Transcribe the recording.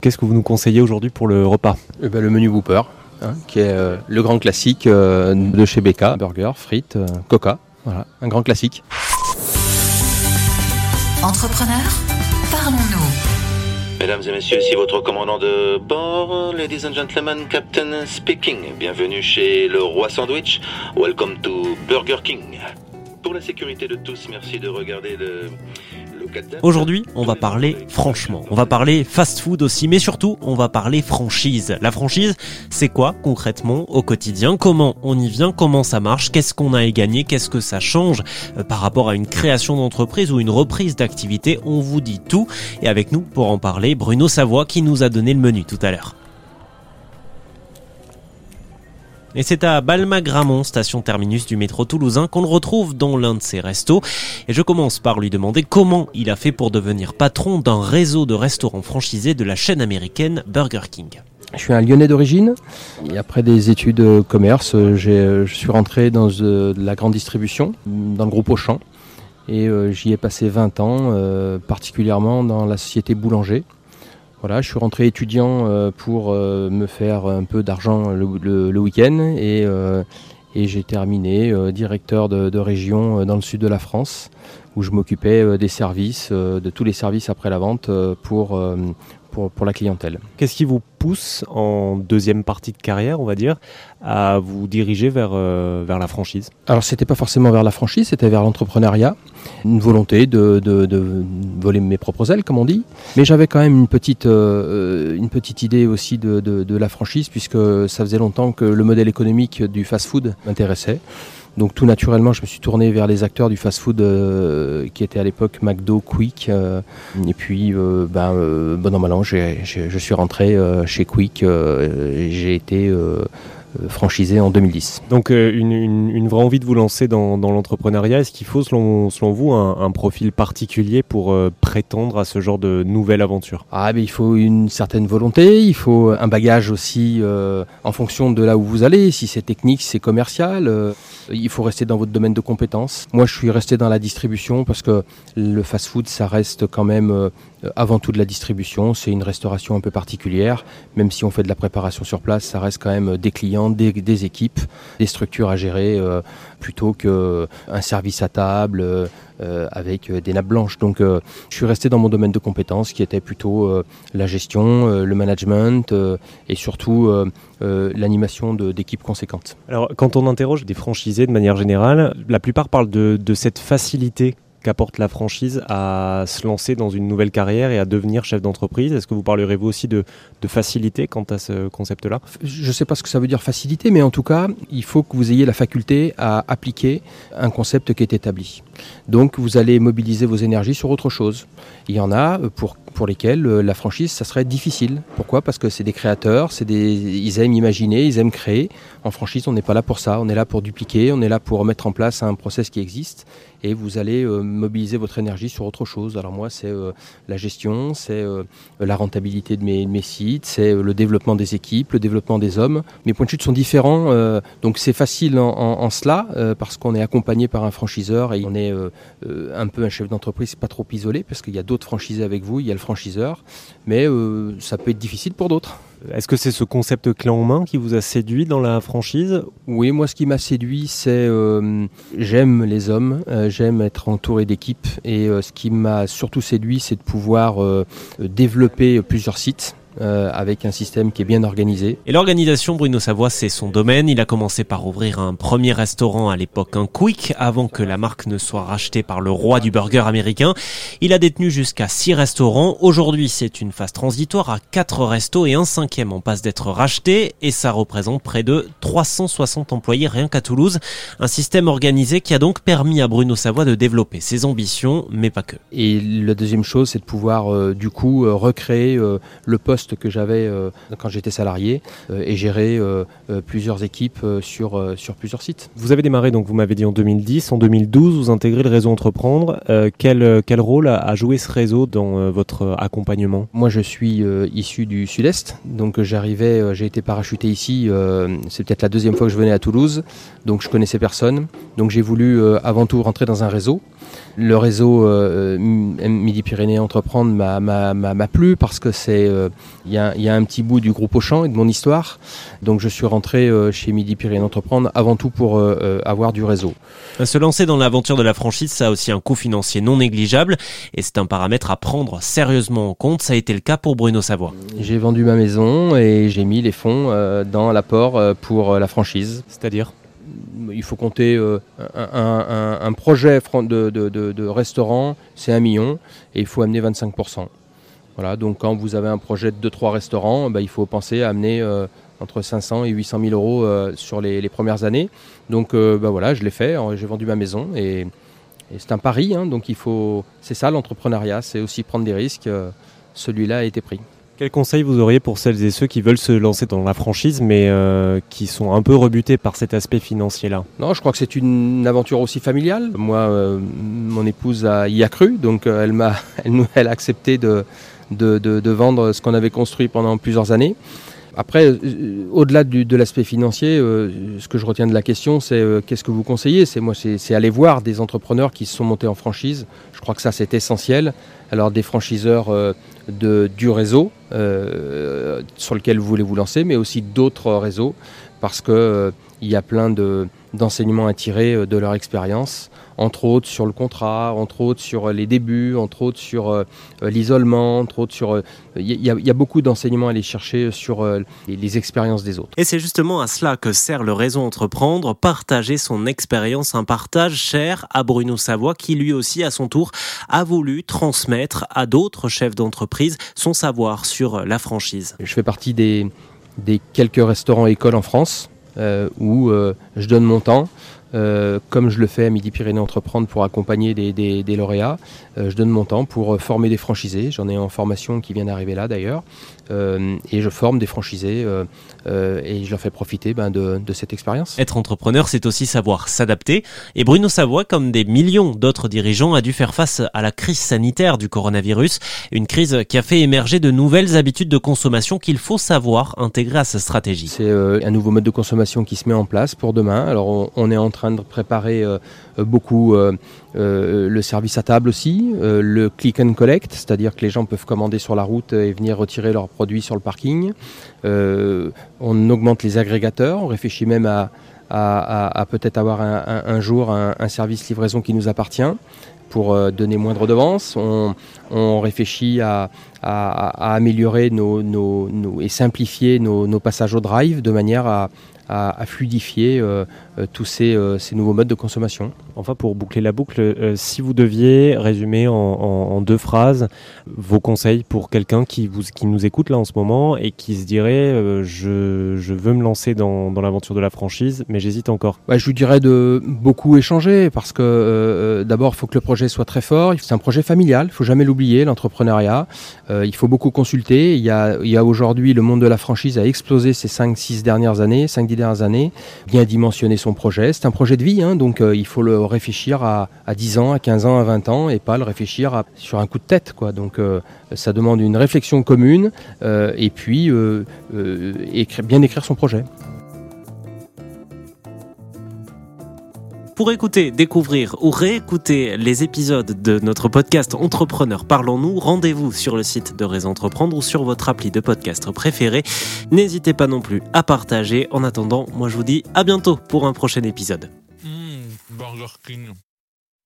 Qu'est-ce que vous nous conseillez aujourd'hui pour le repas eh ben, Le menu Whooper, hein, qui est euh, le grand classique euh, de chez Becca. Burger, frites, euh, coca. Voilà, un grand classique. Entrepreneur, parlons-nous. Mesdames et messieurs, ici votre commandant de bord, ladies and gentlemen, Captain speaking. Bienvenue chez le Roi Sandwich. Welcome to Burger King. Pour la sécurité de tous, merci de regarder le, Aujourd'hui, on va parler franchement. On va parler fast-food aussi, mais surtout, on va parler franchise. La franchise, c'est quoi concrètement au quotidien? Comment on y vient? Comment ça marche? Qu'est-ce qu'on a à gagner? Qu'est-ce que ça change euh, par rapport à une création d'entreprise ou une reprise d'activité? On vous dit tout. Et avec nous, pour en parler, Bruno Savoie qui nous a donné le menu tout à l'heure. Et c'est à Balma-Gramont, station terminus du métro toulousain, qu'on le retrouve dans l'un de ses restos. Et je commence par lui demander comment il a fait pour devenir patron d'un réseau de restaurants franchisés de la chaîne américaine Burger King. Je suis un Lyonnais d'origine. Et après des études commerce, je suis rentré dans euh, la grande distribution, dans le groupe Auchan. Et euh, j'y ai passé 20 ans, euh, particulièrement dans la société Boulanger. Voilà, je suis rentré étudiant euh, pour euh, me faire un peu d'argent le, week-end et, euh, et j'ai terminé directeur de, région dans le sud de la France où je m'occupais des services, de tous les services après la vente pour, pour, la clientèle. Qu'est-ce qui vous pousse en deuxième partie de carrière, on va dire, à vous diriger vers, euh, vers la franchise? Alors c'était pas forcément vers la franchise, c'était vers l'entrepreneuriat, une volonté de, de, voler mes propres ailes, comme on dit. Mais j'avais quand même une petite, euh, une petite idée aussi de, de la franchise, puisque ça faisait longtemps que le modèle économique du fast-food m'intéressait. Donc tout naturellement, je me suis tourné vers les acteurs du fast-food euh, qui étaient à l'époque McDo, Quick. Euh, et puis, euh, ben, bon je suis rentré chez Quick. j'ai été franchisé en 2010. Donc euh, une, vraie envie de vous lancer dans, l'entrepreneuriat. Est-ce qu'il faut, selon, vous, un, profil particulier pour euh, prétendre à ce genre de nouvelle aventure? Ah, mais il faut une certaine volonté, il faut un bagage aussi en fonction de là où vous allez. Si c'est technique, si c'est commercial, il faut rester dans votre domaine de compétences. Moi, je suis resté dans la distribution parce que le fast-food, ça reste quand même avant tout de la distribution. C'est une restauration un peu particulière. Même si on fait de la préparation sur place, ça reste quand même des clients des, équipes, des structures à gérer euh, plutôt qu'un euh, service à table euh, avec des nappes blanches. Donc je suis resté dans mon domaine de compétences qui était plutôt la gestion, le management et surtout l'animation d'équipes conséquentes. Alors quand on interroge des franchisés de manière générale, la plupart parlent de cette facilité qu'apporte la franchise à se lancer dans une nouvelle carrière et à devenir chef d'entreprise? Est-ce que vous parlerez vous aussi de, facilité quant à ce concept-là? Je ne sais pas ce que ça veut dire facilité, mais en tout cas, il faut que vous ayez la faculté à appliquer un concept qui est établi. Donc vous allez mobiliser vos énergies sur autre chose. Il y en a pour, pour lesquels euh, la franchise, ça serait difficile. Pourquoi? Parce que c'est des créateurs, c'est des, ils aiment imaginer, ils aiment créer. En franchise, on n'est pas là pour ça. On est là pour dupliquer, on est là pour mettre en place un process qui existe et vous allez euh, mobiliser votre énergie sur autre chose. Alors moi, c'est euh, la gestion, c'est la rentabilité de mes, sites, c'est le développement des équipes, le développement des hommes. Mes points de chute sont différents, donc c'est facile en, en, cela parce qu'on est accompagné par un franchiseur et on est un peu un chef d'entreprise pas trop isolé parce qu'il y a d'autres franchisés avec vous, il y a le franchiseur, mais ça peut être difficile pour d'autres. Est-ce que c'est ce concept clé en main qui vous a séduit dans la franchise? Oui, moi ce qui m'a séduit, c'est euh, j'aime les hommes, euh, j'aime être entouré d'équipes et euh, ce qui m'a surtout séduit, c'est de pouvoir développer plusieurs sites euh, avec un système qui est bien organisé. Et l'organisation, Bruno Savoie, c'est son domaine. Il a commencé par ouvrir un premier restaurant à l'époque, un Quick, avant que la marque ne soit rachetée par le roi du burger américain. Il a détenu jusqu'à six restaurants. Aujourd'hui, c'est une phase transitoire à quatre restos et un cinquième en passe d'être racheté et ça représente près de 360 employés rien qu'à Toulouse. Un système organisé qui a donc permis à Bruno Savoie de développer ses ambitions, mais pas que. Et la deuxième chose, c'est de pouvoir euh, du coup euh, recréer le poste que j'avais euh, quand j'étais salarié euh, et gérer euh, plusieurs équipes sur, sur plusieurs sites. Vous avez démarré, donc vous m'avez dit en 2010, en 2012, vous intégrez le réseau Entreprendre. quel, quel rôle a, joué ce réseau dans votre accompagnement? Moi, je suis issu du Sud-Est, donc j'arrivais, j'ai été parachuté ici, c'est peut-être la deuxième fois que je venais à Toulouse, donc je connaissais personne. Donc j'ai voulu avant tout rentrer dans un réseau. Le réseau Midi-Pyrénées Entreprendre m'a plu parce que c'est il y, a, il y a un petit bout du groupe Auchan et de mon histoire. Donc je suis rentré euh, chez Midi Pyrénées Entreprendre avant tout pour euh, euh, avoir du réseau. Se lancer dans l'aventure de la franchise, ça a aussi un coût financier non négligeable et c'est un paramètre à prendre sérieusement en compte. Ça a été le cas pour Bruno Savoie. J'ai vendu ma maison et j'ai mis les fonds euh, dans l'apport pour la franchise. C'est-à-dire? Il faut compter euh, un, un- un- un projet fran- de, de- de- de restaurant, c'est un million et il faut amener 25%. Voilà, donc quand vous avez un projet de 2-3 restaurants, bah, il faut penser à amener euh, entre 500 et 800 000 euros euh, sur les, les premières années. Donc euh, bah, voilà, je l'ai fait, euh, j'ai vendu ma maison et, et c'est un pari, hein, donc il faut, c'est ça l'entrepreneuriat, c'est aussi prendre des risques. Celui-là a été pris. Quel conseil vous auriez pour celles et ceux qui veulent se lancer dans la franchise mais euh, qui sont un peu rebutés par cet aspect financier-là? Non, je crois que c'est une aventure aussi familiale. Moi, euh, mon épouse a, y a cru, donc euh, elle m'a, elle, nous- elle a accepté de, de, vendre ce qu'on avait construit pendant plusieurs années. Après, euh, au-delà de l'aspect financier, euh, ce que je retiens de la question, c'est euh, qu'est-ce que vous conseillez? C'est moi, c'est aller voir des entrepreneurs qui se sont montés en franchise. Je crois que ça, c'est essentiel. Alors, des franchiseurs du réseau sur lequel vous voulez vous lancer, mais aussi d'autres réseaux, parce que euh, il y a plein de d'enseignements à tirer de leur expérience, entre autres sur le contrat, entre autres sur euh, les débuts, entre autres sur euh, euh, l'isolement, entre autres sur... Il y, a- il y a beaucoup d'enseignements à aller chercher sur les, les expériences des autres. Et c'est justement à cela que sert le réseau Entreprendre, partager son expérience, un partage cher à Bruno Savoie qui lui aussi à son tour a voulu transmettre à d'autres chefs d'entreprise son savoir sur la franchise. Je fais partie des, des quelques restaurants écoles en France euh, où euh, je donne mon temps. Euh, comme je le fais à Midi-Pyrénées Entreprendre pour accompagner des, des- des lauréats, euh, je donne mon temps pour euh, former des franchisés. J'en ai en formation qui vient d'arriver là d'ailleurs. Euh, et je forme des franchisés et je leur fais profiter ben, de, de cette expérience. Être entrepreneur, c'est aussi savoir s'adapter. Et Bruno Savoie, comme des millions d'autres dirigeants, a dû faire face à la crise sanitaire du coronavirus. Une crise qui a fait émerger de nouvelles habitudes de consommation qu'il faut savoir intégrer à sa stratégie. C'est un nouveau mode de consommation qui se met en place pour demain. Alors on, on est en train de préparer euh, euh, beaucoup euh, le service à table aussi, le click and collect, c'est-à-dire que les gens peuvent commander sur la route et venir retirer leurs produits sur le parking. On augmente les agrégateurs, on réfléchit même à, peut-être avoir un, jour un service livraison qui nous appartient pour euh, donner moins de redevances. On, on réfléchit à, à- à améliorer nos, nos- nos- et simplifier nos, nos passages au drive de manière à, fluidifier euh, euh, tous ces, ces nouveaux modes de consommation. Enfin, pour boucler la boucle, euh, si vous deviez résumer en, en- en deux phrases vos conseils pour quelqu'un qui, vous, qui nous écoute là en ce moment et qui se dirait euh, je, je veux me lancer dans, dans l'aventure de la franchise, mais j'hésite encore. Ouais, je vous dirais de beaucoup échanger parce que d'abord, il faut que le projet soit très fort. C'est un projet familial, il faut jamais l'oublier, l'entrepreneuriat. Euh, il faut beaucoup consulter. Il y a, aujourd'hui, le monde de la franchise a explosé ces 5-6 dernières années, 5-10 dernières années. Bien dimensionner son projet. C'est un projet de vie, hein, donc euh, il faut le réfléchir à, à 10 ans, à 15 ans, à 20 ans et pas le réfléchir sur un coup de tête. Donc euh, ça demande une réflexion commune et puis bien écrire son projet. Pour écouter, découvrir ou réécouter les épisodes de notre podcast Entrepreneur Parlons-nous, rendez-vous sur le site de Réseau Entreprendre ou sur votre appli de podcast préféré. N'hésitez pas non plus à partager. En attendant, moi je vous dis à bientôt pour un prochain épisode. Mmh.